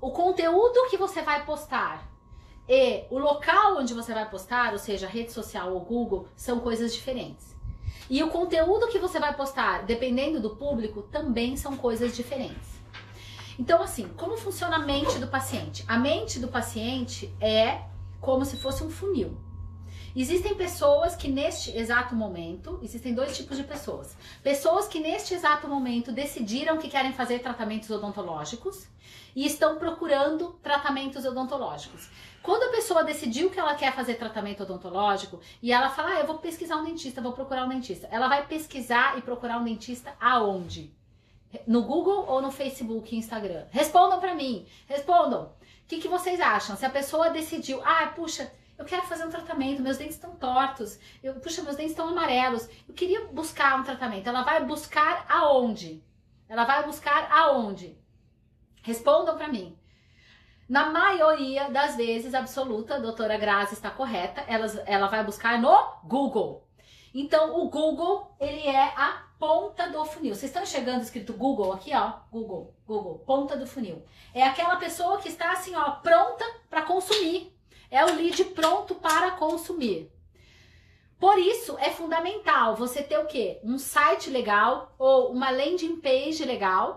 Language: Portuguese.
o conteúdo que você vai postar e o local onde você vai postar, ou seja, rede social ou Google, são coisas diferentes. E o conteúdo que você vai postar, dependendo do público, também são coisas diferentes. Então, assim, como funciona a mente do paciente? A mente do paciente é como se fosse um funil. Existem pessoas que neste exato momento, existem dois tipos de pessoas. Pessoas que neste exato momento decidiram que querem fazer tratamentos odontológicos e estão procurando tratamentos odontológicos. Quando a pessoa decidiu que ela quer fazer tratamento odontológico e ela fala, ah, eu vou pesquisar um dentista, vou procurar um dentista. Ela vai pesquisar e procurar um dentista aonde? No Google ou no Facebook Instagram? Respondam para mim, respondam. O que, que vocês acham? Se a pessoa decidiu, ah, puxa, eu quero fazer um tratamento, meus dentes estão tortos, eu, puxa, meus dentes estão amarelos, eu queria buscar um tratamento. Ela vai buscar aonde? Ela vai buscar aonde? Respondam para mim. Na maioria das vezes, absoluta, a doutora Grazi está correta, ela, ela vai buscar no Google. Então, o Google, ele é a ponta do funil. Vocês estão chegando escrito Google aqui, ó? Google, Google, ponta do funil. É aquela pessoa que está assim, ó, pronta para consumir. É o lead pronto para consumir. Por isso é fundamental você ter o quê? Um site legal ou uma landing page legal